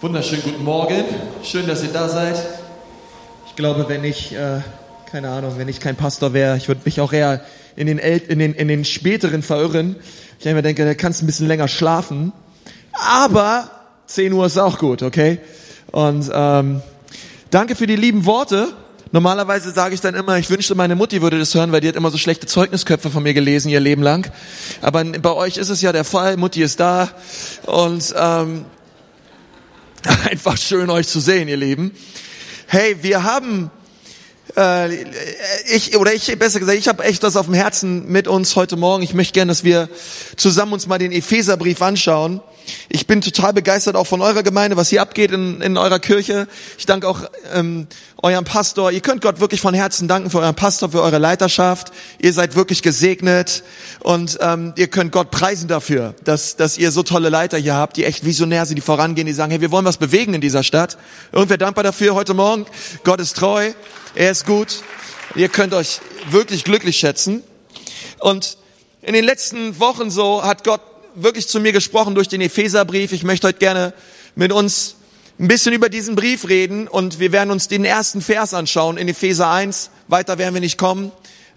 Wunderschönen guten Morgen. Schön, dass ihr da seid. Ich glaube, wenn ich, äh, keine Ahnung, wenn ich kein Pastor wäre, ich würde mich auch eher in den, El in, den, in den späteren verirren. Ich immer denke, da kannst du ein bisschen länger schlafen. Aber 10 Uhr ist auch gut, okay? Und ähm, danke für die lieben Worte. Normalerweise sage ich dann immer, ich wünschte, meine Mutti würde das hören, weil die hat immer so schlechte Zeugnisköpfe von mir gelesen ihr Leben lang. Aber bei euch ist es ja der Fall, Mutti ist da und ähm, einfach schön euch zu sehen, ihr Lieben. Hey, wir haben äh, ich oder ich besser gesagt, ich habe echt das auf dem Herzen mit uns heute Morgen. Ich möchte gerne, dass wir zusammen uns mal den Epheserbrief anschauen. Ich bin total begeistert auch von eurer Gemeinde, was hier abgeht in, in eurer Kirche. Ich danke auch ähm, eurem Pastor. Ihr könnt Gott wirklich von Herzen danken für euren Pastor, für eure Leiterschaft. Ihr seid wirklich gesegnet und ähm, ihr könnt Gott preisen dafür, dass, dass ihr so tolle Leiter hier habt, die echt visionär sind, die vorangehen, die sagen, hey, wir wollen was bewegen in dieser Stadt. Irgendwer dankbar dafür heute Morgen? Gott ist treu, er ist gut. Ihr könnt euch wirklich glücklich schätzen. Und in den letzten Wochen so hat Gott wirklich zu mir gesprochen durch den Epheserbrief. Ich möchte heute gerne mit uns ein bisschen über diesen Brief reden und wir werden uns den ersten Vers anschauen in Epheser 1. Weiter werden wir nicht kommen.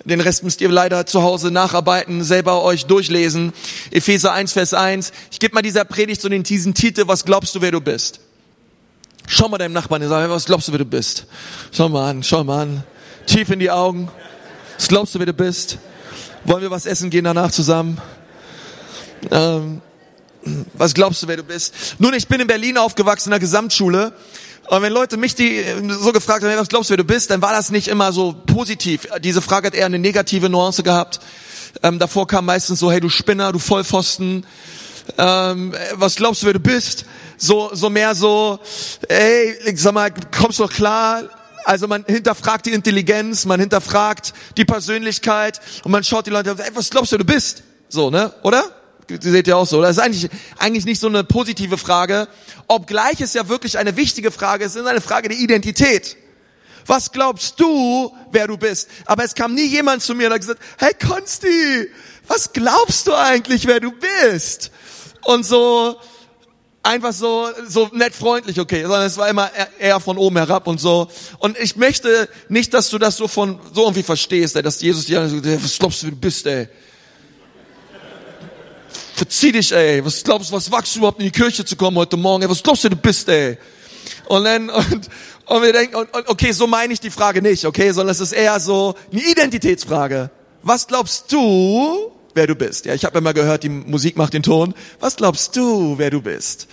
Den Rest müsst ihr leider zu Hause nacharbeiten, selber euch durchlesen. Epheser 1, Vers 1. Ich gebe mal dieser Predigt so den diesen Titel, was glaubst du, wer du bist? Schau mal deinem Nachbarn und sag, was glaubst du, wer du bist? Schau mal an, schau mal an. Tief in die Augen. Was glaubst du, wer du bist? Wollen wir was essen gehen danach zusammen? Ähm, was glaubst du, wer du bist? Nun, ich bin in Berlin aufgewachsen in der Gesamtschule. Und wenn Leute mich die so gefragt haben, was glaubst du, wer du bist, dann war das nicht immer so positiv. Diese Frage hat eher eine negative Nuance gehabt. Ähm, davor kam meistens so, hey du Spinner, du Vollpfosten, ähm, was glaubst du, wer du bist? So, so mehr so, ey, sag mal, kommst du doch klar? Also man hinterfragt die Intelligenz, man hinterfragt die Persönlichkeit und man schaut die Leute, ey, was glaubst du, du bist? So, ne? Oder? seht ihr auch so. Das ist eigentlich, eigentlich nicht so eine positive Frage, obgleich es ja wirklich eine wichtige Frage ist, es ist eine Frage der Identität. Was glaubst du, wer du bist? Aber es kam nie jemand zu mir und hat gesagt, hey Konsti, was glaubst du eigentlich, wer du bist? Und so, einfach so, so nett freundlich, okay, sondern es war immer eher von oben herab und so. Und ich möchte nicht, dass du das so von, so irgendwie verstehst, ey, dass Jesus dir was glaubst du, wer du bist, ey? verzieh dich, ey. Was glaubst du, was wachst du überhaupt in die Kirche zu kommen heute Morgen? Ey, was glaubst du, du bist, ey? Und dann, und, und wir denken, und, okay, so meine ich die Frage nicht, okay, sondern es ist eher so eine Identitätsfrage. Was glaubst du, wer du bist? Ja, ich habe immer gehört, die Musik macht den Ton. Was glaubst du, wer du bist?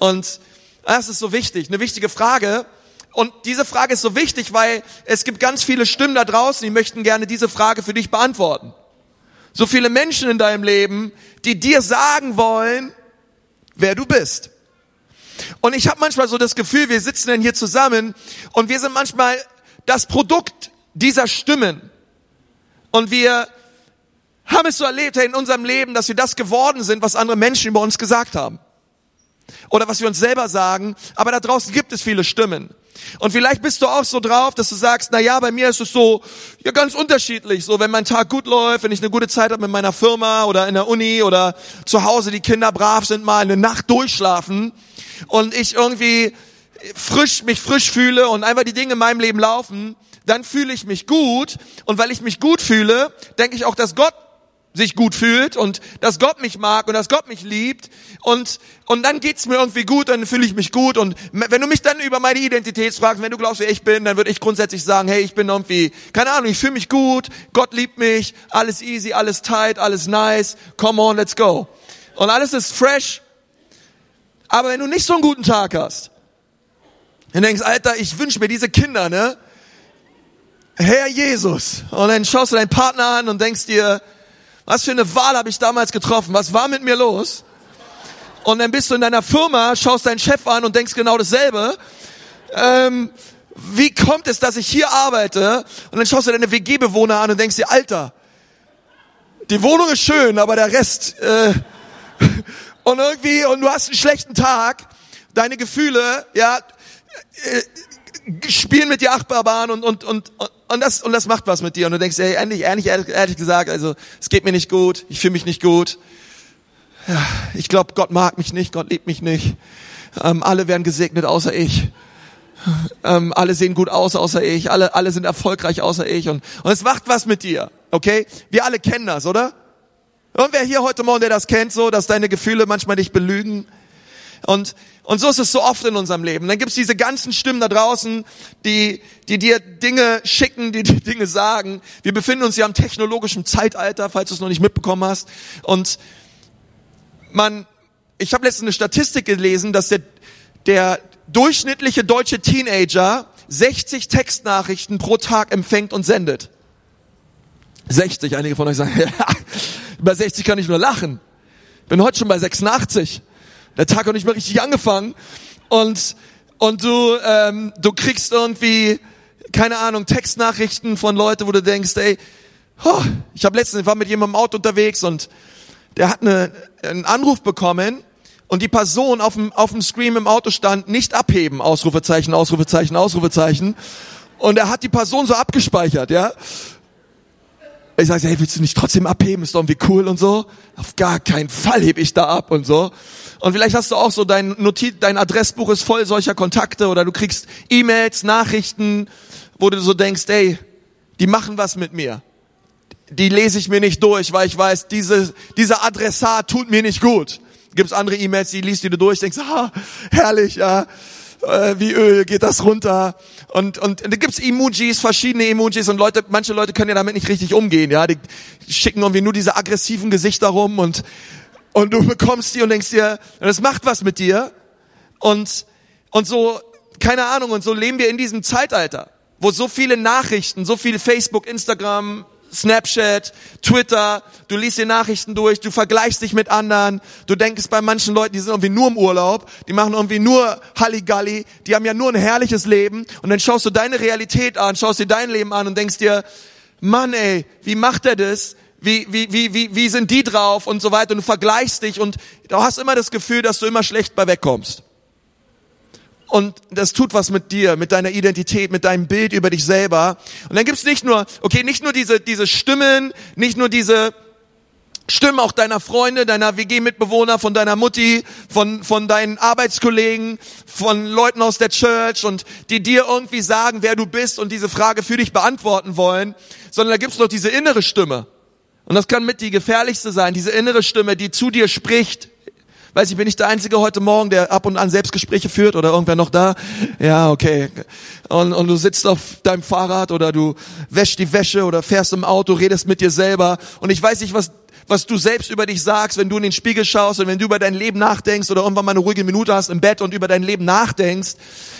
Und das ist so wichtig, eine wichtige Frage. Und diese Frage ist so wichtig, weil es gibt ganz viele Stimmen da draußen, die möchten gerne diese Frage für dich beantworten. So viele Menschen in deinem Leben, die dir sagen wollen, wer du bist. Und ich habe manchmal so das Gefühl, wir sitzen denn hier zusammen und wir sind manchmal das Produkt dieser Stimmen. Und wir haben es so erlebt in unserem Leben, dass wir das geworden sind, was andere Menschen über uns gesagt haben. Oder was wir uns selber sagen. Aber da draußen gibt es viele Stimmen. Und vielleicht bist du auch so drauf, dass du sagst, na ja, bei mir ist es so, ja ganz unterschiedlich. So, wenn mein Tag gut läuft, wenn ich eine gute Zeit habe mit meiner Firma oder in der Uni oder zu Hause die Kinder brav sind, mal eine Nacht durchschlafen und ich irgendwie frisch, mich frisch fühle und einfach die Dinge in meinem Leben laufen, dann fühle ich mich gut. Und weil ich mich gut fühle, denke ich auch, dass Gott sich gut fühlt und dass Gott mich mag und dass Gott mich liebt und und dann geht's mir irgendwie gut, dann fühle ich mich gut und wenn du mich dann über meine Identität fragst, wenn du glaubst, wer ich bin, dann würde ich grundsätzlich sagen, hey, ich bin irgendwie, keine Ahnung, ich fühle mich gut, Gott liebt mich, alles easy, alles tight, alles nice, come on, let's go. Und alles ist fresh. Aber wenn du nicht so einen guten Tag hast, dann denkst, Alter, ich wünsche mir diese Kinder, ne? Herr Jesus. Und dann schaust du deinen Partner an und denkst dir, was für eine Wahl habe ich damals getroffen? Was war mit mir los? Und dann bist du in deiner Firma, schaust deinen Chef an und denkst genau dasselbe. Ähm, wie kommt es, dass ich hier arbeite? Und dann schaust du deine WG-Bewohner an und denkst dir, Alter, die Wohnung ist schön, aber der Rest... Äh, und irgendwie, und du hast einen schlechten Tag, deine Gefühle, ja, äh, spielen mit dir Achterbahn und, und, und, und das, und das macht was mit dir. Und du denkst, ey, ehrlich, ehrlich, ehrlich gesagt, also, es geht mir nicht gut, ich fühle mich nicht gut. Ja, ich glaube, Gott mag mich nicht, Gott liebt mich nicht. Ähm, alle werden gesegnet außer ich. Ähm, alle sehen gut aus außer ich. Alle, alle sind erfolgreich außer ich. Und, und es macht was mit dir. Okay? Wir alle kennen das, oder? Und wer hier heute Morgen, der das kennt, so, dass deine Gefühle manchmal dich belügen? Und, und so ist es so oft in unserem Leben. Dann gibt's diese ganzen Stimmen da draußen, die, die dir Dinge schicken, die dir Dinge sagen. Wir befinden uns ja im technologischen Zeitalter, falls du es noch nicht mitbekommen hast. Und man, ich habe letztens eine Statistik gelesen, dass der, der durchschnittliche deutsche Teenager 60 Textnachrichten pro Tag empfängt und sendet. 60, einige von euch sagen, ja, über 60 kann ich nur lachen. Bin heute schon bei 86. Der Tag hat nicht mal richtig angefangen. Und, und du, ähm, du kriegst irgendwie, keine Ahnung, Textnachrichten von Leuten, wo du denkst, ey, oh, ich habe letztens, ich war mit jemandem im Auto unterwegs und der hat eine, einen Anruf bekommen und die Person auf dem, auf dem Screen im Auto stand, nicht abheben, Ausrufezeichen, Ausrufezeichen, Ausrufezeichen. Und er hat die Person so abgespeichert, ja. Ich sage, hey, willst du nicht trotzdem abheben? Ist doch irgendwie cool und so. Auf gar keinen Fall heb ich da ab und so. Und vielleicht hast du auch so dein Notiz, dein Adressbuch ist voll solcher Kontakte oder du kriegst E-Mails, Nachrichten, wo du so denkst, ey, die machen was mit mir. Die lese ich mir nicht durch, weil ich weiß, diese, dieser Adressat tut mir nicht gut. Gibt's andere E-Mails, die liest du dir durch, denkst, ah, herrlich, ja äh, wie Öl geht das runter. Und, und, und da gibt's Emojis, verschiedene Emojis und Leute, manche Leute können ja damit nicht richtig umgehen, ja. Die schicken irgendwie nur diese aggressiven Gesichter rum und, und du bekommst die und denkst dir, das macht was mit dir. Und, und so, keine Ahnung, und so leben wir in diesem Zeitalter, wo so viele Nachrichten, so viel Facebook, Instagram, Snapchat, Twitter, du liest dir Nachrichten durch, du vergleichst dich mit anderen, du denkst bei manchen Leuten, die sind irgendwie nur im Urlaub, die machen irgendwie nur Halligalli, die haben ja nur ein herrliches Leben und dann schaust du deine Realität an, schaust dir dein Leben an und denkst dir, Mann ey, wie macht er das? Wie, wie, wie, wie, wie sind die drauf und so weiter und du vergleichst dich und du hast immer das Gefühl, dass du immer schlecht bei wegkommst. Und das tut was mit dir, mit deiner Identität, mit deinem Bild über dich selber. Und dann gibt's nicht nur, okay, nicht nur diese, diese Stimmen, nicht nur diese Stimmen auch deiner Freunde, deiner WG-Mitbewohner, von deiner Mutti, von, von deinen Arbeitskollegen, von Leuten aus der Church und die dir irgendwie sagen, wer du bist und diese Frage für dich beantworten wollen, sondern da gibt's noch diese innere Stimme. Und das kann mit die gefährlichste sein, diese innere Stimme, die zu dir spricht, Weiß ich, bin ich der Einzige heute Morgen, der ab und an Selbstgespräche führt oder irgendwer noch da? Ja, okay. Und, und du sitzt auf deinem Fahrrad oder du wäschst die Wäsche oder fährst im Auto, redest mit dir selber. Und ich weiß nicht, was was du selbst über dich sagst, wenn du in den Spiegel schaust und wenn du über dein Leben nachdenkst oder irgendwann mal eine ruhige Minute hast im Bett und über dein Leben nachdenkst.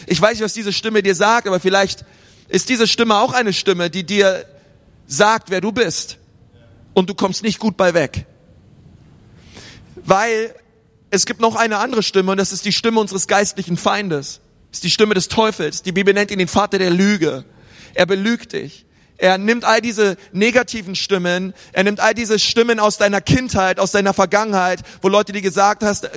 Ich weiß nicht, was diese Stimme dir sagt, aber vielleicht ist diese Stimme auch eine Stimme, die dir sagt, wer du bist. Und du kommst nicht gut bei weg. Weil es gibt noch eine andere Stimme und das ist die Stimme unseres geistlichen Feindes. Das ist die Stimme des Teufels. Die Bibel nennt ihn den Vater der Lüge. Er belügt dich. Er nimmt all diese negativen Stimmen, er nimmt all diese Stimmen aus deiner Kindheit, aus deiner Vergangenheit, wo Leute dir gesagt, hast,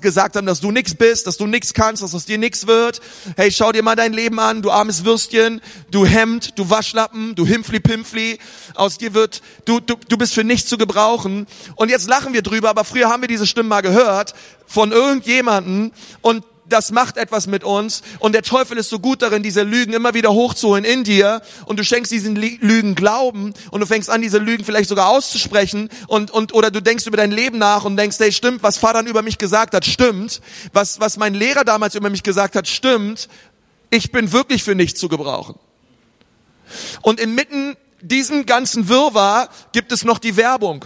gesagt haben, dass du nichts bist, dass du nichts kannst, dass aus dir nichts wird. Hey, schau dir mal dein Leben an, du armes Würstchen, du Hemd, du Waschlappen, du Himpfli-Pimpfli. Aus dir wird, du, du, du bist für nichts zu gebrauchen. Und jetzt lachen wir drüber, aber früher haben wir diese Stimmen mal gehört von irgendjemanden und das macht etwas mit uns. Und der Teufel ist so gut darin, diese Lügen immer wieder hochzuholen in dir. Und du schenkst diesen Lügen Glauben. Und du fängst an, diese Lügen vielleicht sogar auszusprechen. Und, und, oder du denkst über dein Leben nach und denkst, hey, stimmt, was Vater über mich gesagt hat, stimmt, was, was mein Lehrer damals über mich gesagt hat, stimmt, ich bin wirklich für nichts zu gebrauchen. Und inmitten diesem ganzen Wirrwarr gibt es noch die Werbung.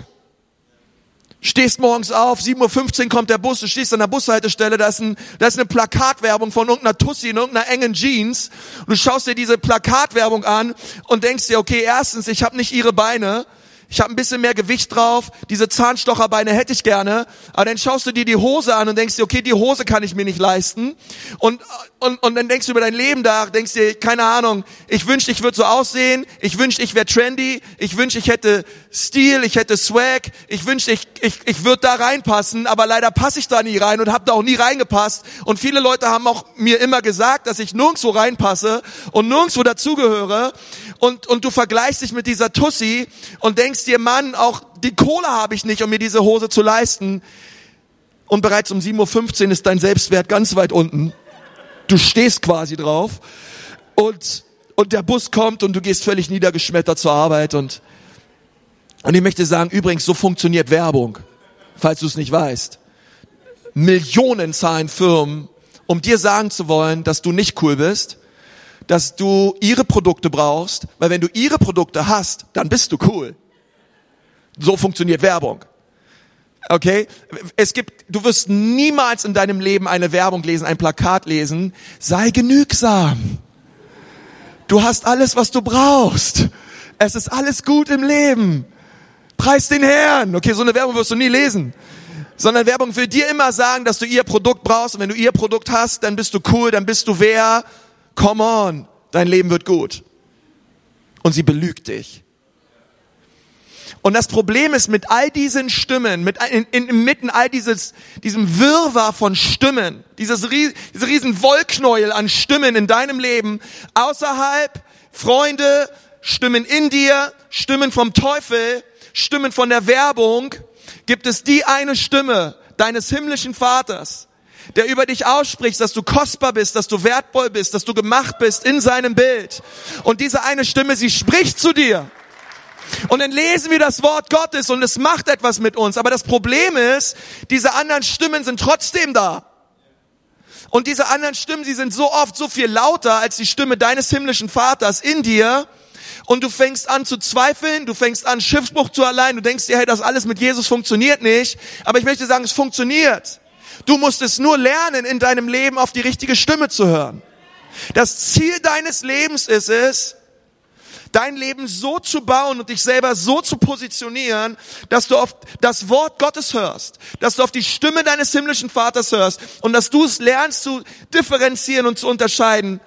Stehst morgens auf, 7.15 Uhr kommt der Bus, du stehst an der Bushaltestelle, da ist, ein, da ist eine Plakatwerbung von irgendeiner Tussi in irgendeiner engen Jeans. Und du schaust dir diese Plakatwerbung an und denkst dir, okay, erstens, ich habe nicht ihre Beine, ich habe ein bisschen mehr Gewicht drauf, diese Zahnstocherbeine hätte ich gerne, aber dann schaust du dir die Hose an und denkst dir, okay, die Hose kann ich mir nicht leisten. Und, und, und dann denkst du über dein Leben nach, denkst dir, keine Ahnung, ich wünschte, ich würde so aussehen, ich wünschte, ich wäre trendy, ich wünschte, ich hätte Stil, ich hätte Swag, ich wünschte, ich, ich, ich würde da reinpassen, aber leider passe ich da nie rein und habe da auch nie reingepasst. Und viele Leute haben auch mir immer gesagt, dass ich nirgendwo reinpasse und nirgendwo dazugehöre. Und, und du vergleichst dich mit dieser Tussi und denkst dir, Mann, auch die Kohle habe ich nicht, um mir diese Hose zu leisten. und bereits um 7.15 Uhr ist dein Selbstwert ganz weit unten. Du stehst quasi drauf und, und der Bus kommt und du gehst völlig niedergeschmettert zur Arbeit und, und ich möchte sagen, übrigens, so funktioniert Werbung, falls du es nicht weißt. Millionen zahlen Firmen, um dir sagen zu wollen, dass du nicht cool bist, dass du ihre Produkte brauchst, weil wenn du ihre Produkte hast, dann bist du cool. So funktioniert Werbung. Okay? Es gibt, du wirst niemals in deinem Leben eine Werbung lesen, ein Plakat lesen. Sei genügsam. Du hast alles, was du brauchst. Es ist alles gut im Leben. Preis den Herrn. Okay, so eine Werbung wirst du nie lesen. Sondern Werbung will dir immer sagen, dass du ihr Produkt brauchst. Und wenn du ihr Produkt hast, dann bist du cool, dann bist du wer. Come on. Dein Leben wird gut. Und sie belügt dich. Und das Problem ist mit all diesen Stimmen, mit in, in, inmitten all dieses, diesem Wirrwarr von Stimmen, dieses, diese riesen Wollknäuel an Stimmen in deinem Leben, außerhalb, Freunde, Stimmen in dir, Stimmen vom Teufel, Stimmen von der Werbung, gibt es die eine Stimme deines himmlischen Vaters, der über dich ausspricht, dass du kostbar bist, dass du wertvoll bist, dass du gemacht bist in seinem Bild. Und diese eine Stimme, sie spricht zu dir. Und dann lesen wir das Wort Gottes und es macht etwas mit uns. Aber das Problem ist, diese anderen Stimmen sind trotzdem da. Und diese anderen Stimmen, sie sind so oft so viel lauter als die Stimme deines himmlischen Vaters in dir. Und du fängst an zu zweifeln, du fängst an Schiffsbruch zu erleiden, du denkst dir, hey, das alles mit Jesus funktioniert nicht. Aber ich möchte sagen, es funktioniert. Du musst es nur lernen, in deinem Leben auf die richtige Stimme zu hören. Das Ziel deines Lebens ist es, dein Leben so zu bauen und dich selber so zu positionieren, dass du auf das Wort Gottes hörst, dass du auf die Stimme deines himmlischen Vaters hörst und dass du es lernst zu differenzieren und zu unterscheiden.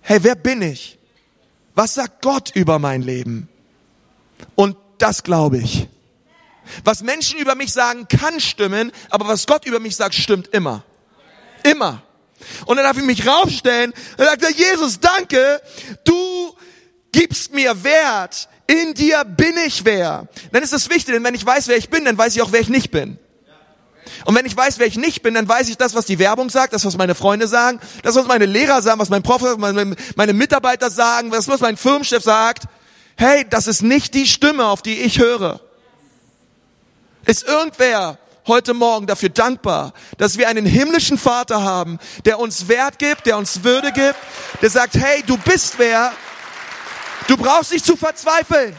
Hey, wer bin ich? Was sagt Gott über mein Leben? Und das glaube ich. Was Menschen über mich sagen, kann stimmen, aber was Gott über mich sagt, stimmt immer. Immer. Und dann darf ich mich raufstellen, dann sagt Jesus, danke, du gibst mir Wert. In dir bin ich wer. Dann ist es wichtig, denn wenn ich weiß, wer ich bin, dann weiß ich auch, wer ich nicht bin. Und wenn ich weiß, wer ich nicht bin, dann weiß ich das, was die Werbung sagt, das, was meine Freunde sagen, das, was meine Lehrer sagen, was mein Prof meine, meine Mitarbeiter sagen, das, was mein Firmenchef sagt. Hey, das ist nicht die Stimme, auf die ich höre. Ist irgendwer heute Morgen dafür dankbar, dass wir einen himmlischen Vater haben, der uns Wert gibt, der uns Würde gibt, der sagt, hey, du bist wer, Du brauchst nicht zu verzweifeln.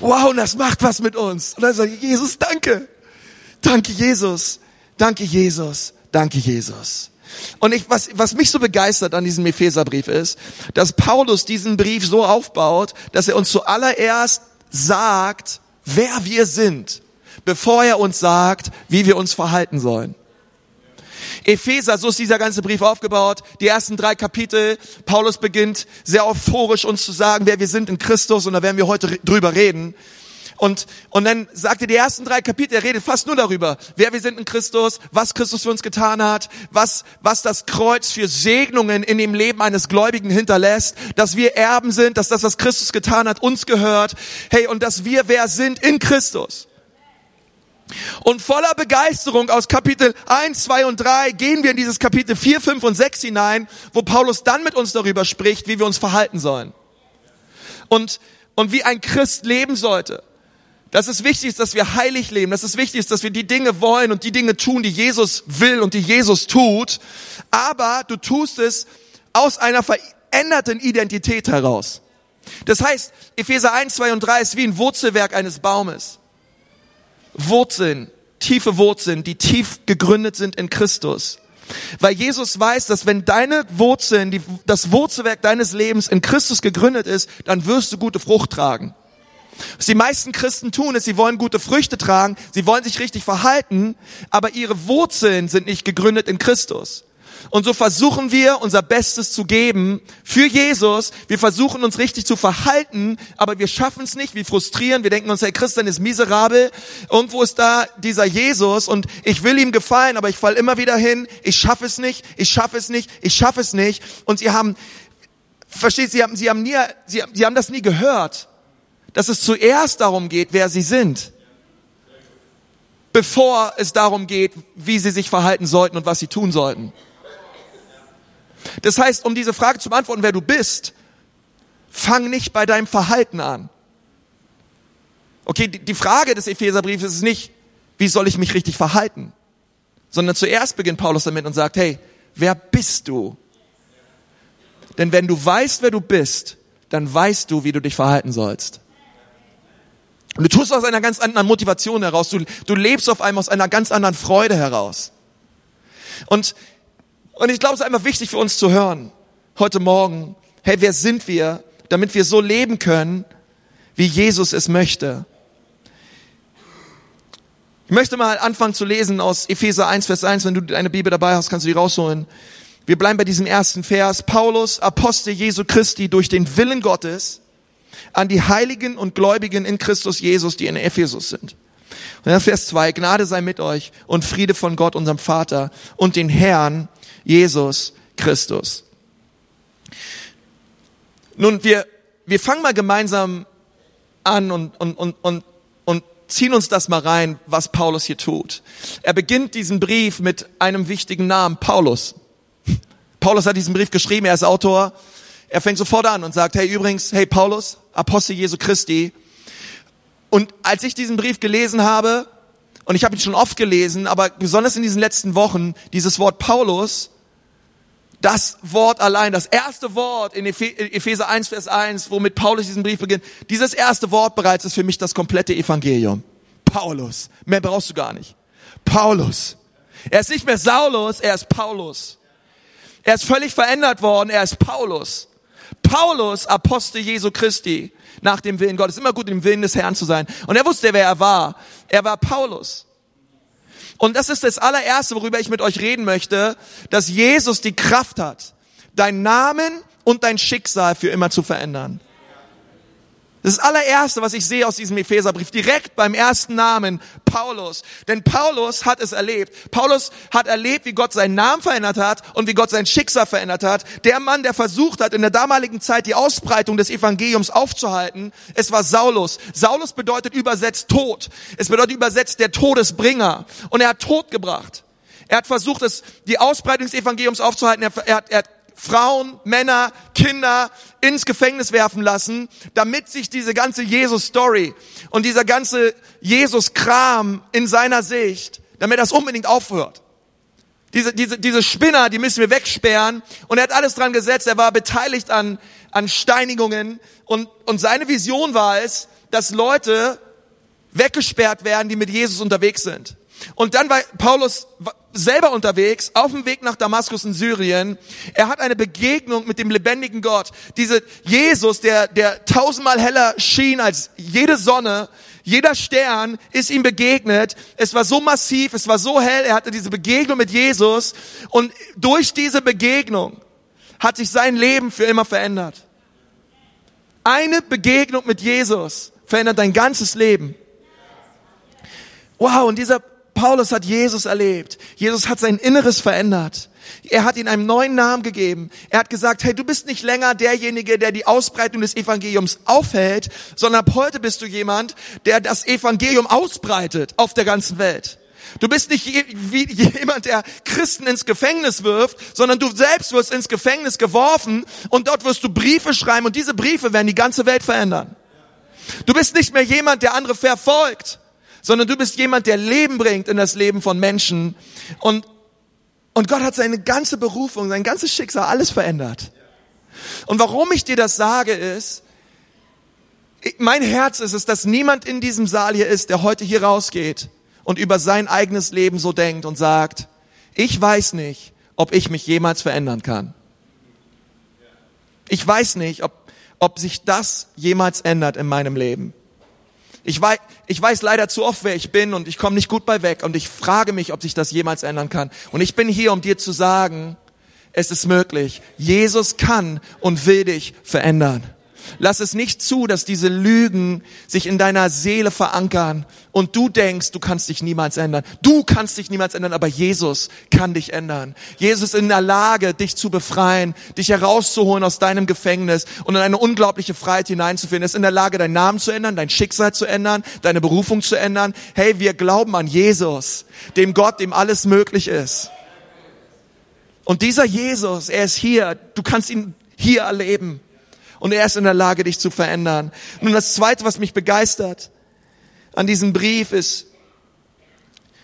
Wow, und das macht was mit uns. Und dann sage ich, Jesus, danke. Danke, Jesus. Danke, Jesus. Danke, Jesus. Und ich, was, was mich so begeistert an diesem Epheserbrief ist, dass Paulus diesen Brief so aufbaut, dass er uns zuallererst sagt, wer wir sind, bevor er uns sagt, wie wir uns verhalten sollen. Epheser, so ist dieser ganze Brief aufgebaut. Die ersten drei Kapitel, Paulus beginnt sehr euphorisch uns zu sagen, wer wir sind in Christus und da werden wir heute drüber reden. Und, und dann sagt er die ersten drei Kapitel, er redet fast nur darüber, wer wir sind in Christus, was Christus für uns getan hat, was, was das Kreuz für Segnungen in dem Leben eines Gläubigen hinterlässt, dass wir Erben sind, dass das, was Christus getan hat, uns gehört. Hey, und dass wir wer sind in Christus. Und voller Begeisterung aus Kapitel 1, 2 und 3 gehen wir in dieses Kapitel 4, 5 und 6 hinein, wo Paulus dann mit uns darüber spricht, wie wir uns verhalten sollen. Und, und wie ein Christ leben sollte. Dass es wichtig ist, dass wir heilig leben. Dass es wichtig ist, dass wir die Dinge wollen und die Dinge tun, die Jesus will und die Jesus tut. Aber du tust es aus einer veränderten Identität heraus. Das heißt, Epheser 1, 2 und 3 ist wie ein Wurzelwerk eines Baumes. Wurzeln, tiefe Wurzeln, die tief gegründet sind in Christus. Weil Jesus weiß, dass wenn deine Wurzeln, die, das Wurzelwerk deines Lebens in Christus gegründet ist, dann wirst du gute Frucht tragen. Was die meisten Christen tun, ist, sie wollen gute Früchte tragen, sie wollen sich richtig verhalten, aber ihre Wurzeln sind nicht gegründet in Christus. Und so versuchen wir unser Bestes zu geben für Jesus. Wir versuchen uns richtig zu verhalten, aber wir schaffen es nicht. Wir frustrieren. Wir denken uns, hey, Christian ist miserabel. Irgendwo ist da dieser Jesus und ich will ihm gefallen, aber ich fall immer wieder hin. Ich schaffe es nicht. Ich schaffe es nicht. Ich schaffe es nicht. Und sie haben, versteht, sie haben, sie haben nie, sie, sie haben das nie gehört, dass es zuerst darum geht, wer sie sind bevor es darum geht, wie sie sich verhalten sollten und was sie tun sollten. Das heißt, um diese Frage zu beantworten, wer du bist, fang nicht bei deinem Verhalten an. Okay, die Frage des Epheserbriefs ist nicht, wie soll ich mich richtig verhalten? Sondern zuerst beginnt Paulus damit und sagt, hey, wer bist du? Denn wenn du weißt, wer du bist, dann weißt du, wie du dich verhalten sollst. Und du tust aus einer ganz anderen Motivation heraus. Du, du lebst auf einmal aus einer ganz anderen Freude heraus. Und, und ich glaube, es ist einfach wichtig für uns zu hören, heute Morgen, hey, wer sind wir, damit wir so leben können, wie Jesus es möchte. Ich möchte mal anfangen zu lesen aus Epheser 1, Vers 1. Wenn du deine Bibel dabei hast, kannst du die rausholen. Wir bleiben bei diesem ersten Vers. Paulus, Apostel Jesu Christi, durch den Willen Gottes, an die Heiligen und Gläubigen in Christus Jesus, die in Ephesus sind. Und dann Vers 2, Gnade sei mit euch und Friede von Gott, unserem Vater und den Herrn Jesus Christus. Nun, wir, wir fangen mal gemeinsam an und, und, und, und, und ziehen uns das mal rein, was Paulus hier tut. Er beginnt diesen Brief mit einem wichtigen Namen, Paulus. Paulus hat diesen Brief geschrieben, er ist Autor. Er fängt sofort an und sagt, hey übrigens, hey Paulus, Apostel Jesu Christi. Und als ich diesen Brief gelesen habe, und ich habe ihn schon oft gelesen, aber besonders in diesen letzten Wochen, dieses Wort Paulus, das Wort allein, das erste Wort in Epheser 1, Vers 1, womit Paulus diesen Brief beginnt, dieses erste Wort bereits ist für mich das komplette Evangelium. Paulus. Mehr brauchst du gar nicht. Paulus. Er ist nicht mehr Saulus, er ist Paulus. Er ist völlig verändert worden, er ist Paulus. Paulus, Apostel Jesu Christi, nach dem Willen Gottes. Immer gut, im Willen des Herrn zu sein. Und er wusste, wer er war. Er war Paulus. Und das ist das allererste, worüber ich mit euch reden möchte, dass Jesus die Kraft hat, deinen Namen und dein Schicksal für immer zu verändern. Das allererste, was ich sehe aus diesem Epheserbrief, direkt beim ersten Namen, Paulus. Denn Paulus hat es erlebt. Paulus hat erlebt, wie Gott seinen Namen verändert hat und wie Gott sein Schicksal verändert hat. Der Mann, der versucht hat, in der damaligen Zeit die Ausbreitung des Evangeliums aufzuhalten, es war Saulus. Saulus bedeutet übersetzt Tod. Es bedeutet übersetzt der Todesbringer. Und er hat Tod gebracht. Er hat versucht, es, die Ausbreitung des Evangeliums aufzuhalten. Er, er, er hat Frauen, Männer, Kinder ins Gefängnis werfen lassen, damit sich diese ganze Jesus-Story und dieser ganze Jesus-Kram in seiner Sicht, damit das unbedingt aufhört. Diese, diese, diese Spinner, die müssen wir wegsperren. Und er hat alles dran gesetzt. Er war beteiligt an, an Steinigungen. Und, und seine Vision war es, dass Leute weggesperrt werden, die mit Jesus unterwegs sind. Und dann war Paulus selber unterwegs, auf dem Weg nach Damaskus in Syrien. Er hat eine Begegnung mit dem lebendigen Gott. Diese Jesus, der, der tausendmal heller schien als jede Sonne, jeder Stern ist ihm begegnet. Es war so massiv, es war so hell. Er hatte diese Begegnung mit Jesus. Und durch diese Begegnung hat sich sein Leben für immer verändert. Eine Begegnung mit Jesus verändert dein ganzes Leben. Wow, und dieser Paulus hat Jesus erlebt. Jesus hat sein Inneres verändert. Er hat ihm einen neuen Namen gegeben. Er hat gesagt, hey, du bist nicht länger derjenige, der die Ausbreitung des Evangeliums aufhält, sondern ab heute bist du jemand, der das Evangelium ausbreitet auf der ganzen Welt. Du bist nicht wie jemand, der Christen ins Gefängnis wirft, sondern du selbst wirst ins Gefängnis geworfen und dort wirst du Briefe schreiben und diese Briefe werden die ganze Welt verändern. Du bist nicht mehr jemand, der andere verfolgt, sondern du bist jemand, der Leben bringt in das Leben von Menschen. Und, und Gott hat seine ganze Berufung, sein ganzes Schicksal, alles verändert. Und warum ich dir das sage, ist, mein Herz ist es, dass niemand in diesem Saal hier ist, der heute hier rausgeht und über sein eigenes Leben so denkt und sagt, ich weiß nicht, ob ich mich jemals verändern kann. Ich weiß nicht, ob, ob sich das jemals ändert in meinem Leben. Ich weiß, ich weiß leider zu oft, wer ich bin und ich komme nicht gut bei weg und ich frage mich, ob sich das jemals ändern kann. Und ich bin hier, um dir zu sagen, es ist möglich. Jesus kann und will dich verändern. Lass es nicht zu, dass diese Lügen sich in deiner Seele verankern und du denkst, du kannst dich niemals ändern. Du kannst dich niemals ändern, aber Jesus kann dich ändern. Jesus ist in der Lage, dich zu befreien, dich herauszuholen aus deinem Gefängnis und in eine unglaubliche Freiheit hineinzuführen. Er ist in der Lage, deinen Namen zu ändern, dein Schicksal zu ändern, deine Berufung zu ändern. Hey, wir glauben an Jesus, dem Gott, dem alles möglich ist. Und dieser Jesus, er ist hier. Du kannst ihn hier erleben. Und er ist in der Lage, dich zu verändern. Nun, das Zweite, was mich begeistert an diesem Brief ist,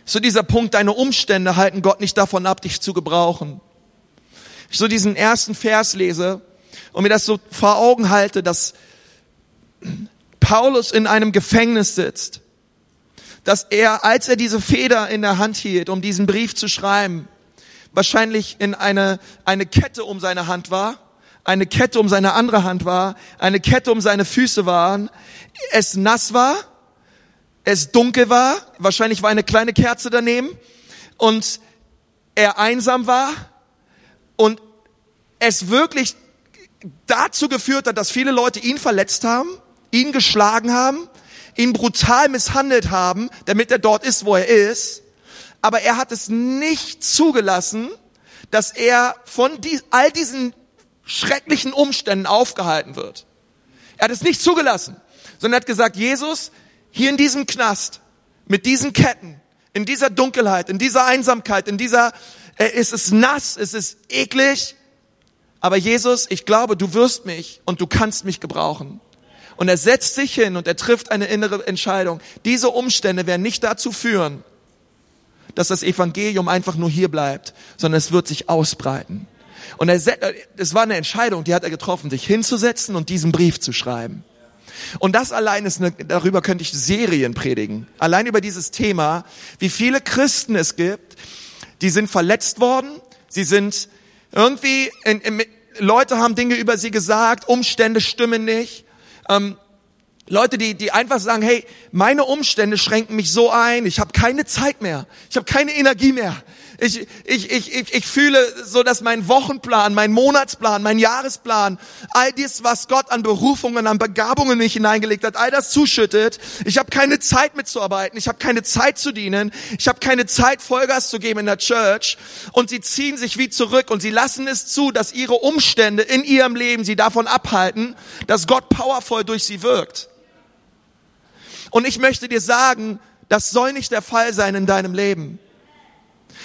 so dieser Punkt, deine Umstände halten Gott nicht davon ab, dich zu gebrauchen. Ich so diesen ersten Vers lese und mir das so vor Augen halte, dass Paulus in einem Gefängnis sitzt, dass er, als er diese Feder in der Hand hielt, um diesen Brief zu schreiben, wahrscheinlich in eine, eine Kette um seine Hand war eine Kette um seine andere Hand war, eine Kette um seine Füße waren, es nass war, es dunkel war, wahrscheinlich war eine kleine Kerze daneben und er einsam war und es wirklich dazu geführt hat, dass viele Leute ihn verletzt haben, ihn geschlagen haben, ihn brutal misshandelt haben, damit er dort ist, wo er ist. Aber er hat es nicht zugelassen, dass er von all diesen schrecklichen Umständen aufgehalten wird. Er hat es nicht zugelassen, sondern hat gesagt, Jesus, hier in diesem Knast, mit diesen Ketten, in dieser Dunkelheit, in dieser Einsamkeit, in dieser, äh, es ist nass, es ist eklig, aber Jesus, ich glaube, du wirst mich und du kannst mich gebrauchen. Und er setzt sich hin und er trifft eine innere Entscheidung. Diese Umstände werden nicht dazu führen, dass das Evangelium einfach nur hier bleibt, sondern es wird sich ausbreiten. Und er, es war eine Entscheidung, die hat er getroffen, sich hinzusetzen und diesen Brief zu schreiben. Und das allein ist eine, darüber könnte ich Serien predigen. Allein über dieses Thema, wie viele Christen es gibt, die sind verletzt worden, sie sind irgendwie, in, in, Leute haben Dinge über sie gesagt, Umstände stimmen nicht. Ähm, Leute, die, die einfach sagen, hey, meine Umstände schränken mich so ein, ich habe keine Zeit mehr, ich habe keine Energie mehr, ich, ich, ich, ich, ich fühle so, dass mein Wochenplan, mein Monatsplan, mein Jahresplan, all dies, was Gott an Berufungen, an Begabungen in mich hineingelegt hat, all das zuschüttet. Ich habe keine Zeit mitzuarbeiten, ich habe keine Zeit zu dienen, ich habe keine Zeit, Vollgas zu geben in der Church. Und sie ziehen sich wie zurück und sie lassen es zu, dass ihre Umstände in ihrem Leben sie davon abhalten, dass Gott powervoll durch sie wirkt. Und ich möchte dir sagen, das soll nicht der Fall sein in deinem Leben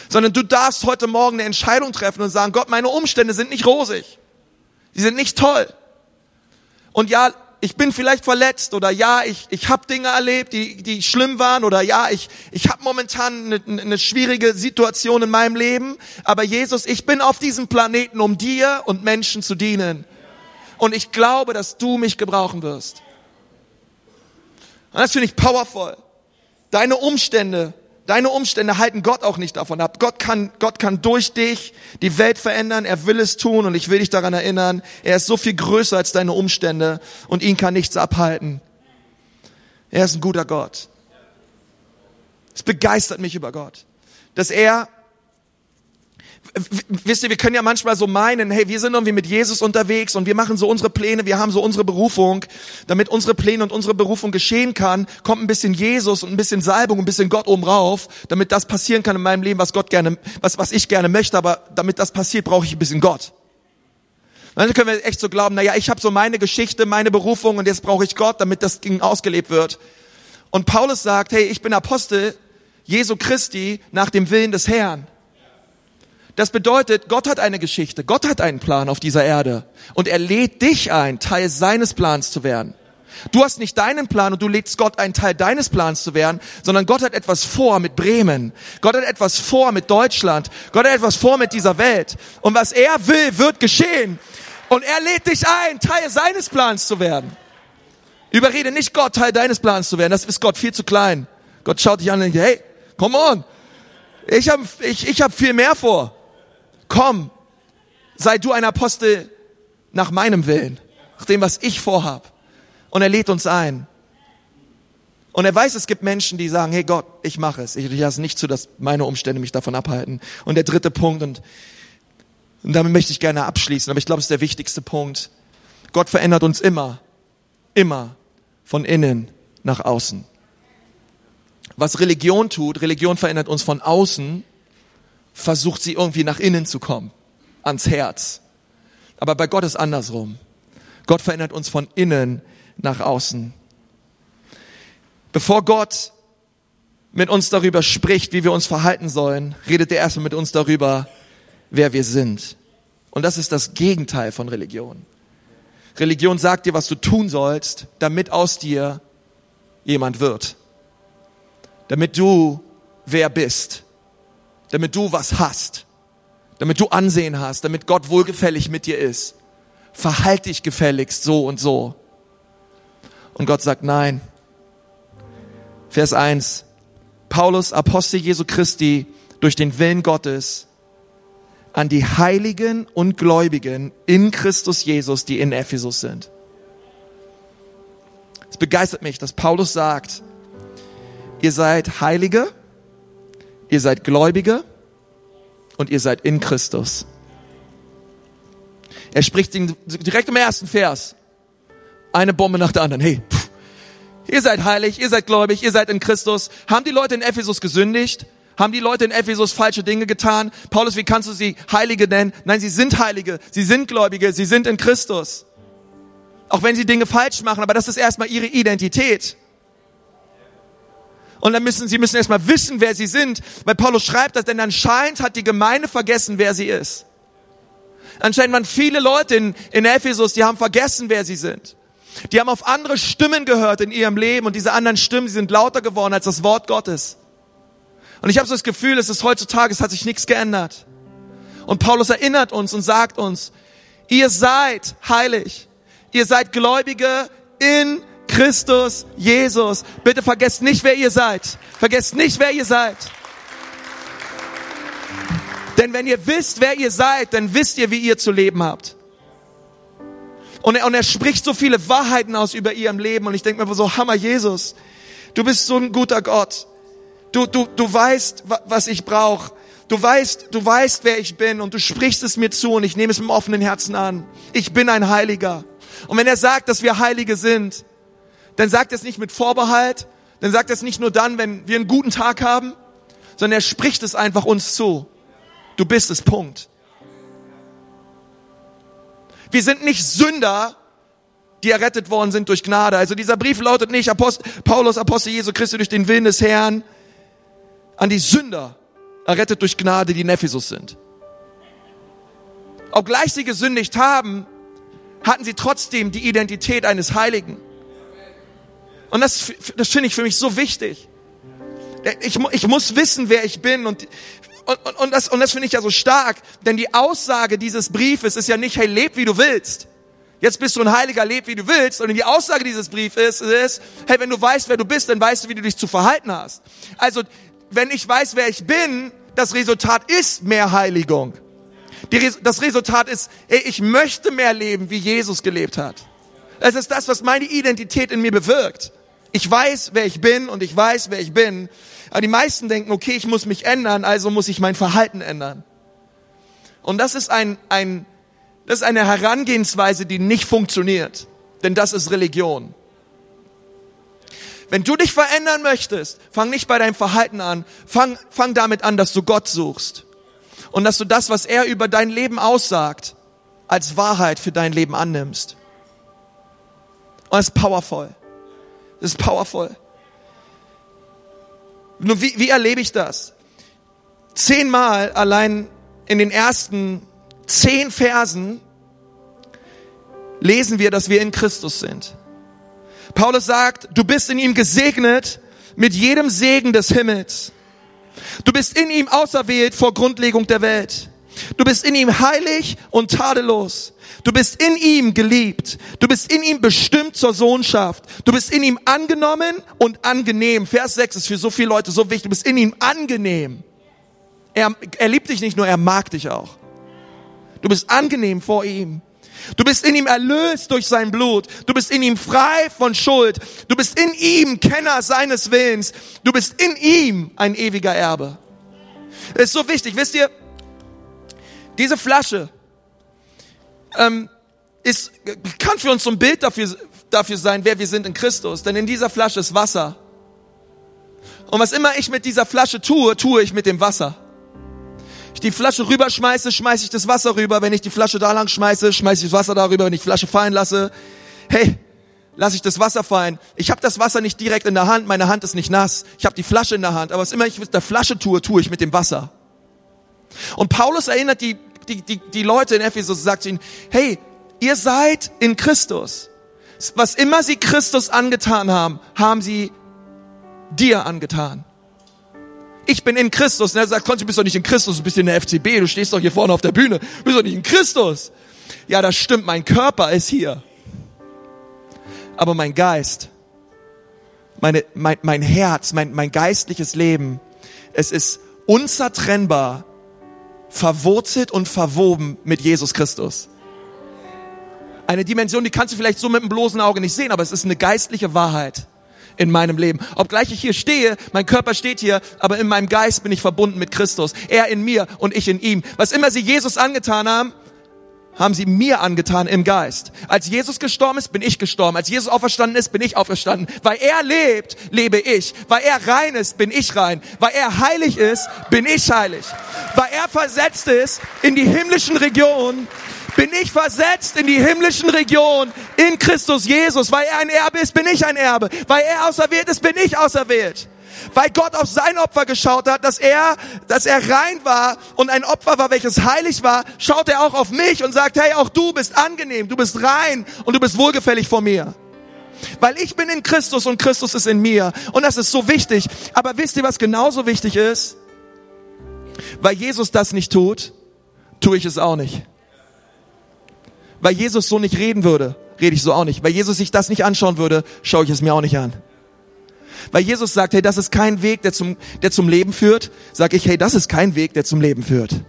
sondern du darfst heute Morgen eine Entscheidung treffen und sagen, Gott, meine Umstände sind nicht rosig. Sie sind nicht toll. Und ja, ich bin vielleicht verletzt oder ja, ich, ich habe Dinge erlebt, die, die schlimm waren oder ja, ich, ich habe momentan eine, eine schwierige Situation in meinem Leben. Aber Jesus, ich bin auf diesem Planeten, um dir und Menschen zu dienen. Und ich glaube, dass du mich gebrauchen wirst. Und das finde ich powerful. Deine Umstände Deine Umstände halten Gott auch nicht davon ab. Gott kann, Gott kann durch dich die Welt verändern. Er will es tun und ich will dich daran erinnern. Er ist so viel größer als deine Umstände und ihn kann nichts abhalten. Er ist ein guter Gott. Es begeistert mich über Gott, dass er wisst ihr, wir können ja manchmal so meinen, hey, wir sind irgendwie mit Jesus unterwegs und wir machen so unsere Pläne, wir haben so unsere Berufung. Damit unsere Pläne und unsere Berufung geschehen kann, kommt ein bisschen Jesus und ein bisschen Salbung, ein bisschen Gott oben rauf, damit das passieren kann in meinem Leben, was Gott gerne, was, was ich gerne möchte, aber damit das passiert, brauche ich ein bisschen Gott. Dann können wir echt so glauben, na ja, ich habe so meine Geschichte, meine Berufung und jetzt brauche ich Gott, damit das Ding ausgelebt wird. Und Paulus sagt, hey, ich bin Apostel Jesu Christi nach dem Willen des Herrn. Das bedeutet, Gott hat eine Geschichte, Gott hat einen Plan auf dieser Erde und er lädt dich ein, Teil seines Plans zu werden. Du hast nicht deinen Plan und du lädst Gott ein, Teil deines Plans zu werden, sondern Gott hat etwas vor mit Bremen. Gott hat etwas vor mit Deutschland. Gott hat etwas vor mit dieser Welt. Und was er will, wird geschehen. Und er lädt dich ein, Teil seines Plans zu werden. Überrede nicht Gott, Teil deines Plans zu werden. Das ist Gott viel zu klein. Gott schaut dich an und denkt, hey, come on. Ich habe ich, ich hab viel mehr vor komm, sei du ein Apostel nach meinem Willen, nach dem, was ich vorhab. Und er lädt uns ein. Und er weiß, es gibt Menschen, die sagen, hey Gott, ich mache es. Ich lasse nicht zu, dass meine Umstände mich davon abhalten. Und der dritte Punkt, und, und damit möchte ich gerne abschließen, aber ich glaube, es ist der wichtigste Punkt. Gott verändert uns immer, immer von innen nach außen. Was Religion tut, Religion verändert uns von außen, versucht sie irgendwie nach innen zu kommen, ans Herz. Aber bei Gott ist andersrum. Gott verändert uns von innen nach außen. Bevor Gott mit uns darüber spricht, wie wir uns verhalten sollen, redet er erstmal mit uns darüber, wer wir sind. Und das ist das Gegenteil von Religion. Religion sagt dir, was du tun sollst, damit aus dir jemand wird. Damit du wer bist. Damit du was hast. Damit du Ansehen hast. Damit Gott wohlgefällig mit dir ist. Verhalt dich gefälligst so und so. Und Gott sagt nein. Vers 1. Paulus, Apostel Jesu Christi, durch den Willen Gottes, an die Heiligen und Gläubigen in Christus Jesus, die in Ephesus sind. Es begeistert mich, dass Paulus sagt, ihr seid Heilige, ihr seid Gläubige und ihr seid in Christus. Er spricht direkt im ersten Vers eine Bombe nach der anderen. Hey, pff, ihr seid heilig, ihr seid gläubig, ihr seid in Christus. Haben die Leute in Ephesus gesündigt? Haben die Leute in Ephesus falsche Dinge getan? Paulus, wie kannst du sie Heilige nennen? Nein, sie sind Heilige, sie sind Gläubige, sie sind in Christus. Auch wenn sie Dinge falsch machen, aber das ist erstmal ihre Identität. Und dann müssen sie müssen erstmal wissen, wer sie sind, weil Paulus schreibt das, denn anscheinend hat die Gemeinde vergessen, wer sie ist. Anscheinend waren viele Leute in, in Ephesus, die haben vergessen, wer sie sind. Die haben auf andere Stimmen gehört in ihrem Leben und diese anderen Stimmen, die sind lauter geworden als das Wort Gottes. Und ich habe so das Gefühl, es ist heutzutage, es hat sich nichts geändert. Und Paulus erinnert uns und sagt uns, ihr seid heilig. Ihr seid Gläubige in Christus Jesus. Bitte vergesst nicht, wer ihr seid. Vergesst nicht, wer ihr seid. Denn wenn ihr wisst, wer ihr seid, dann wisst ihr, wie ihr zu leben habt. Und er, und er spricht so viele Wahrheiten aus über ihrem Leben. Und ich denke mir so, Hammer, Jesus, du bist so ein guter Gott. Du, du, du weißt, was ich brauche. Du weißt, du weißt, wer ich bin und du sprichst es mir zu und ich nehme es mit offenen Herzen an. Ich bin ein Heiliger. Und wenn er sagt, dass wir Heilige sind, dann sagt er es nicht mit Vorbehalt, dann sagt er es nicht nur dann, wenn wir einen guten Tag haben, sondern er spricht es einfach uns zu. Du bist es, Punkt. Wir sind nicht Sünder, die errettet worden sind durch Gnade. Also dieser Brief lautet nicht Apost Paulus, Apostel Jesu Christi durch den Willen des Herrn an die Sünder, errettet durch Gnade, die in Ephesus sind. Obgleich sie gesündigt haben, hatten sie trotzdem die Identität eines Heiligen. Und das, das finde ich für mich so wichtig. Ich, ich muss wissen, wer ich bin und, und, und das, und das finde ich ja so stark, denn die Aussage dieses Briefes ist ja nicht, hey, leb wie du willst. Jetzt bist du ein Heiliger, leb wie du willst. Und die Aussage dieses Briefes ist, ist, hey, wenn du weißt, wer du bist, dann weißt du, wie du dich zu verhalten hast. Also wenn ich weiß, wer ich bin, das Resultat ist mehr Heiligung. Die, das Resultat ist, ey, ich möchte mehr leben, wie Jesus gelebt hat. Es ist das, was meine Identität in mir bewirkt. Ich weiß, wer ich bin und ich weiß, wer ich bin. Aber die meisten denken, okay, ich muss mich ändern, also muss ich mein Verhalten ändern. Und das ist ein, ein, das ist eine Herangehensweise, die nicht funktioniert. Denn das ist Religion. Wenn du dich verändern möchtest, fang nicht bei deinem Verhalten an. Fang, fang damit an, dass du Gott suchst. Und dass du das, was er über dein Leben aussagt, als Wahrheit für dein Leben annimmst. Und das ist powerful. Das ist powerful. Nun, wie, wie erlebe ich das? Zehnmal allein in den ersten zehn Versen lesen wir, dass wir in Christus sind. Paulus sagt, du bist in ihm gesegnet mit jedem Segen des Himmels. Du bist in ihm auserwählt vor Grundlegung der Welt. Du bist in ihm heilig und tadellos. Du bist in ihm geliebt. Du bist in ihm bestimmt zur Sohnschaft. Du bist in ihm angenommen und angenehm. Vers 6 ist für so viele Leute so wichtig. Du bist in ihm angenehm. Er, er liebt dich nicht nur, er mag dich auch. Du bist angenehm vor ihm. Du bist in ihm erlöst durch sein Blut. Du bist in ihm frei von Schuld. Du bist in ihm Kenner seines Willens. Du bist in ihm ein ewiger Erbe. Das ist so wichtig. Wisst ihr, diese Flasche ähm, ist, kann für uns so ein Bild dafür dafür sein, wer wir sind in Christus. Denn in dieser Flasche ist Wasser. Und was immer ich mit dieser Flasche tue, tue ich mit dem Wasser. Ich die Flasche rüberschmeiße, schmeiße ich das Wasser rüber. Wenn ich die Flasche da lang schmeiße, schmeiße ich das Wasser darüber. Wenn ich die Flasche fallen lasse, hey, lasse ich das Wasser fallen. Ich habe das Wasser nicht direkt in der Hand, meine Hand ist nicht nass. Ich habe die Flasche in der Hand, aber was immer ich mit der Flasche tue, tue ich mit dem Wasser. Und Paulus erinnert die, die, die, die Leute in Ephesus, sagt ihnen, hey, ihr seid in Christus. Was immer sie Christus angetan haben, haben sie dir angetan. Ich bin in Christus. Und er sagt, Konzi, du bist doch nicht in Christus, du bist in der FCB, du stehst doch hier vorne auf der Bühne, du bist doch nicht in Christus. Ja, das stimmt, mein Körper ist hier. Aber mein Geist, meine, mein, mein Herz, mein, mein geistliches Leben, es ist unzertrennbar verwurzelt und verwoben mit Jesus Christus. Eine Dimension, die kannst du vielleicht so mit dem bloßen Auge nicht sehen, aber es ist eine geistliche Wahrheit in meinem Leben. Obgleich ich hier stehe, mein Körper steht hier, aber in meinem Geist bin ich verbunden mit Christus. Er in mir und ich in ihm. Was immer sie Jesus angetan haben, haben sie mir angetan im Geist. Als Jesus gestorben ist, bin ich gestorben. Als Jesus auferstanden ist, bin ich auferstanden. Weil er lebt, lebe ich. Weil er rein ist, bin ich rein. Weil er heilig ist, bin ich heilig. Weil er versetzt ist in die himmlischen Regionen, bin ich versetzt in die himmlischen Regionen in Christus Jesus. Weil er ein Erbe ist, bin ich ein Erbe. Weil er auserwählt ist, bin ich auserwählt. Weil Gott auf sein Opfer geschaut hat, dass er, dass er rein war und ein Opfer war, welches heilig war, schaut er auch auf mich und sagt, hey, auch du bist angenehm, du bist rein und du bist wohlgefällig vor mir. Weil ich bin in Christus und Christus ist in mir. Und das ist so wichtig. Aber wisst ihr, was genauso wichtig ist? Weil Jesus das nicht tut, tue ich es auch nicht. Weil Jesus so nicht reden würde, rede ich so auch nicht. Weil Jesus sich das nicht anschauen würde, schaue ich es mir auch nicht an. Weil Jesus sagt, hey, das ist kein Weg, der zum, der zum Leben führt, sage ich, hey, das ist kein Weg, der zum Leben führt.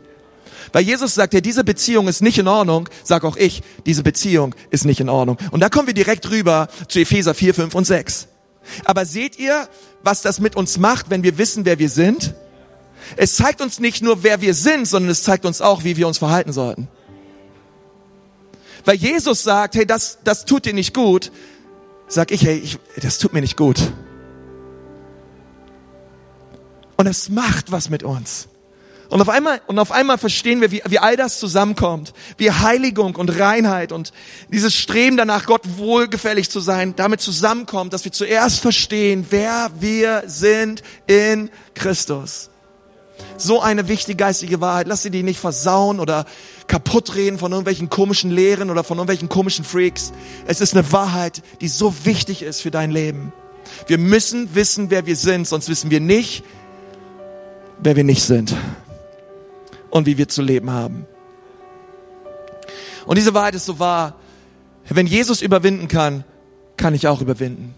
Weil Jesus sagt, hey, diese Beziehung ist nicht in Ordnung, sag auch ich, diese Beziehung ist nicht in Ordnung. Und da kommen wir direkt rüber zu Epheser 4, 5 und 6. Aber seht ihr, was das mit uns macht, wenn wir wissen, wer wir sind? Es zeigt uns nicht nur, wer wir sind, sondern es zeigt uns auch, wie wir uns verhalten sollten. Weil Jesus sagt, hey, das, das tut dir nicht gut, sag ich, hey, ich, das tut mir nicht gut. Und es macht was mit uns. Und auf einmal, und auf einmal verstehen wir, wie, wie all das zusammenkommt. Wie Heiligung und Reinheit und dieses Streben danach, Gott wohlgefällig zu sein, damit zusammenkommt, dass wir zuerst verstehen, wer wir sind in Christus. So eine wichtige geistige Wahrheit. Lass sie die nicht versauen oder kaputt reden von irgendwelchen komischen Lehren oder von irgendwelchen komischen Freaks. Es ist eine Wahrheit, die so wichtig ist für dein Leben. Wir müssen wissen, wer wir sind, sonst wissen wir nicht, wer wir nicht sind und wie wir zu leben haben. Und diese Wahrheit ist so wahr. Wenn Jesus überwinden kann, kann ich auch überwinden.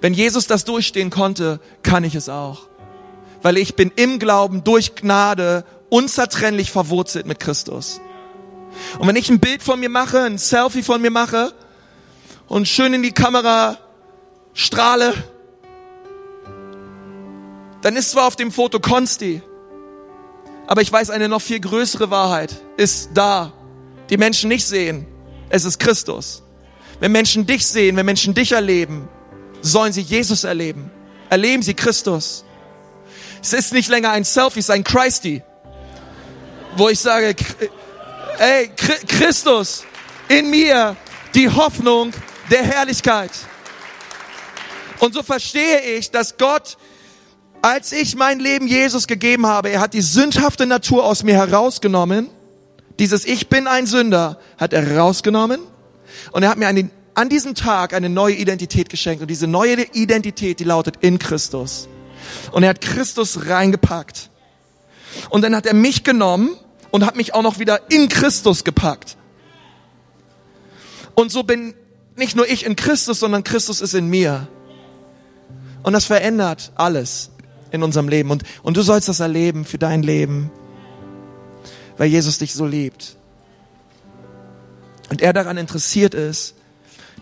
Wenn Jesus das durchstehen konnte, kann ich es auch. Weil ich bin im Glauben durch Gnade unzertrennlich verwurzelt mit Christus. Und wenn ich ein Bild von mir mache, ein Selfie von mir mache und schön in die Kamera strahle, dann ist zwar auf dem Foto Konsti, aber ich weiß, eine noch viel größere Wahrheit ist da, die Menschen nicht sehen. Es ist Christus. Wenn Menschen dich sehen, wenn Menschen dich erleben, sollen sie Jesus erleben. Erleben sie Christus. Es ist nicht länger ein Selfie, es ist ein Christi wo ich sage, ey, Christus in mir, die Hoffnung der Herrlichkeit. Und so verstehe ich, dass Gott, als ich mein Leben Jesus gegeben habe, er hat die sündhafte Natur aus mir herausgenommen. Dieses Ich bin ein Sünder hat er herausgenommen. Und er hat mir einen, an diesem Tag eine neue Identität geschenkt. Und diese neue Identität, die lautet in Christus. Und er hat Christus reingepackt. Und dann hat er mich genommen und hat mich auch noch wieder in Christus gepackt. Und so bin nicht nur ich in Christus, sondern Christus ist in mir. Und das verändert alles in unserem Leben. Und, und du sollst das erleben für dein Leben, weil Jesus dich so liebt. Und er daran interessiert ist,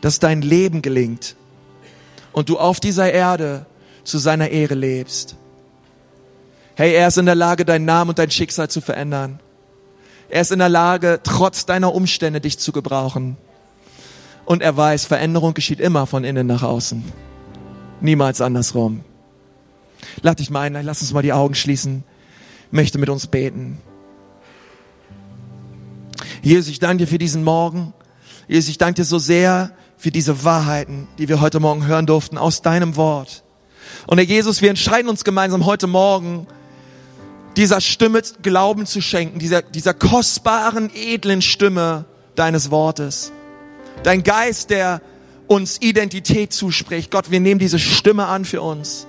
dass dein Leben gelingt und du auf dieser Erde zu seiner Ehre lebst. Hey, er ist in der Lage, deinen Namen und dein Schicksal zu verändern. Er ist in der Lage, trotz deiner Umstände dich zu gebrauchen. Und er weiß, Veränderung geschieht immer von innen nach außen. Niemals andersrum. Lad dich mal ein, lass uns mal die Augen schließen. Möchte mit uns beten. Jesus, ich danke dir für diesen Morgen. Jesus, ich danke dir so sehr für diese Wahrheiten, die wir heute Morgen hören durften aus deinem Wort. Und Herr Jesus, wir entscheiden uns gemeinsam heute Morgen, dieser Stimme Glauben zu schenken, dieser, dieser kostbaren, edlen Stimme deines Wortes. Dein Geist, der uns Identität zuspricht. Gott, wir nehmen diese Stimme an für uns.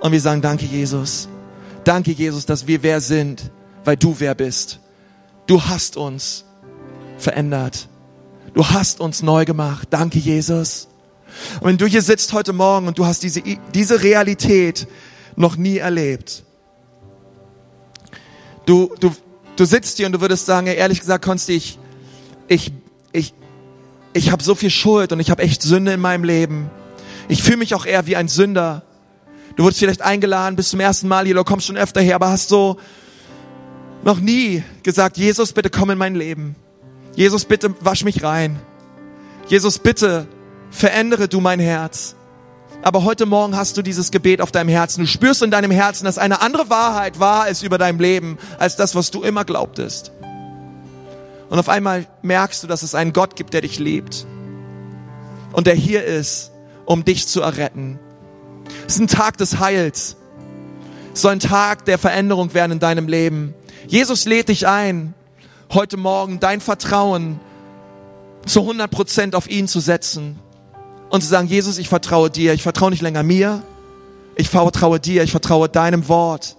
Und wir sagen, danke Jesus. Danke Jesus, dass wir wer sind, weil du wer bist. Du hast uns verändert. Du hast uns neu gemacht. Danke Jesus. Und wenn du hier sitzt heute Morgen und du hast diese, diese Realität noch nie erlebt, du, du, du sitzt hier und du würdest sagen, ehrlich gesagt, Konsti, ich, ich, ich, ich habe so viel Schuld und ich habe echt Sünde in meinem Leben. Ich fühle mich auch eher wie ein Sünder. Du wurdest vielleicht eingeladen, bist zum ersten Mal hier, du kommst schon öfter her, aber hast so noch nie gesagt, Jesus, bitte komm in mein Leben. Jesus, bitte wasch mich rein. Jesus, bitte verändere du mein Herz. Aber heute Morgen hast du dieses Gebet auf deinem Herzen. Du spürst in deinem Herzen, dass eine andere Wahrheit wahr ist über dein Leben, als das, was du immer glaubtest. Und auf einmal merkst du, dass es einen Gott gibt, der dich liebt. Und der hier ist, um dich zu erretten. Es ist ein Tag des Heils. Es soll ein Tag der Veränderung werden in deinem Leben. Jesus lädt dich ein, heute Morgen dein Vertrauen zu 100 Prozent auf ihn zu setzen und zu sagen, Jesus, ich vertraue dir. Ich vertraue nicht länger mir. Ich vertraue dir. Ich vertraue deinem Wort.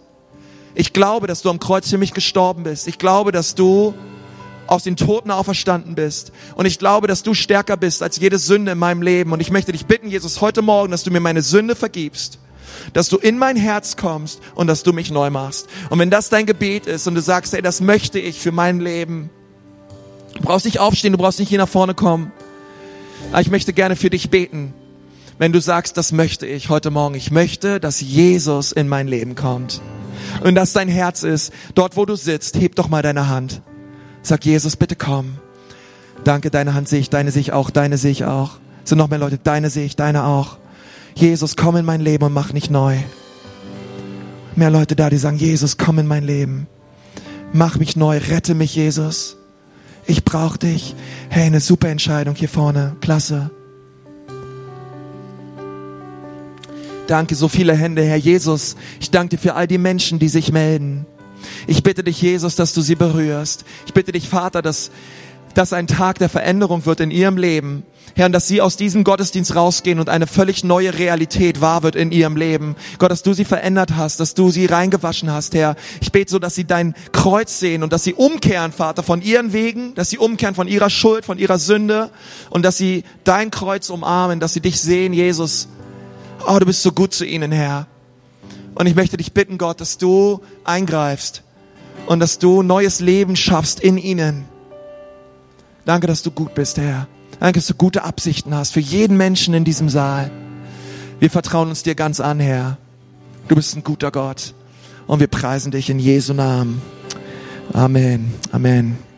Ich glaube, dass du am Kreuz für mich gestorben bist. Ich glaube, dass du aus den Toten auferstanden bist. Und ich glaube, dass du stärker bist als jede Sünde in meinem Leben. Und ich möchte dich bitten, Jesus, heute Morgen, dass du mir meine Sünde vergibst. Dass du in mein Herz kommst und dass du mich neu machst. Und wenn das dein Gebet ist und du sagst, ey, das möchte ich für mein Leben. Du brauchst nicht aufstehen, du brauchst nicht hier nach vorne kommen. Aber ich möchte gerne für dich beten. Wenn du sagst, das möchte ich heute Morgen. Ich möchte, dass Jesus in mein Leben kommt. Und dass dein Herz ist, dort wo du sitzt, heb doch mal deine Hand. Sag Jesus, bitte komm. Danke, deine Hand sehe ich, deine sehe ich auch, deine sehe ich auch. Es sind noch mehr Leute, deine sehe ich, deine auch. Jesus, komm in mein Leben und mach nicht neu. Mehr Leute da, die sagen, Jesus, komm in mein Leben. Mach mich neu, rette mich, Jesus. Ich brauche dich. Hey, eine super Entscheidung hier vorne. Klasse. Danke, so viele Hände, Herr Jesus. Ich danke dir für all die Menschen, die sich melden. Ich bitte dich, Jesus, dass du sie berührst. Ich bitte dich, Vater, dass das ein Tag der Veränderung wird in ihrem Leben. Herr, dass sie aus diesem Gottesdienst rausgehen und eine völlig neue Realität wahr wird in ihrem Leben. Gott, dass du sie verändert hast, dass du sie reingewaschen hast, Herr. Ich bete so, dass sie dein Kreuz sehen und dass sie umkehren, Vater, von ihren Wegen, dass sie umkehren von ihrer Schuld, von ihrer Sünde und dass sie dein Kreuz umarmen, dass sie dich sehen, Jesus. Oh, du bist so gut zu ihnen, Herr. Und ich möchte dich bitten, Gott, dass du eingreifst und dass du neues Leben schaffst in ihnen. Danke, dass du gut bist, Herr. Danke, dass du gute Absichten hast für jeden Menschen in diesem Saal. Wir vertrauen uns dir ganz an, Herr. Du bist ein guter Gott. Und wir preisen dich in Jesu Namen. Amen. Amen.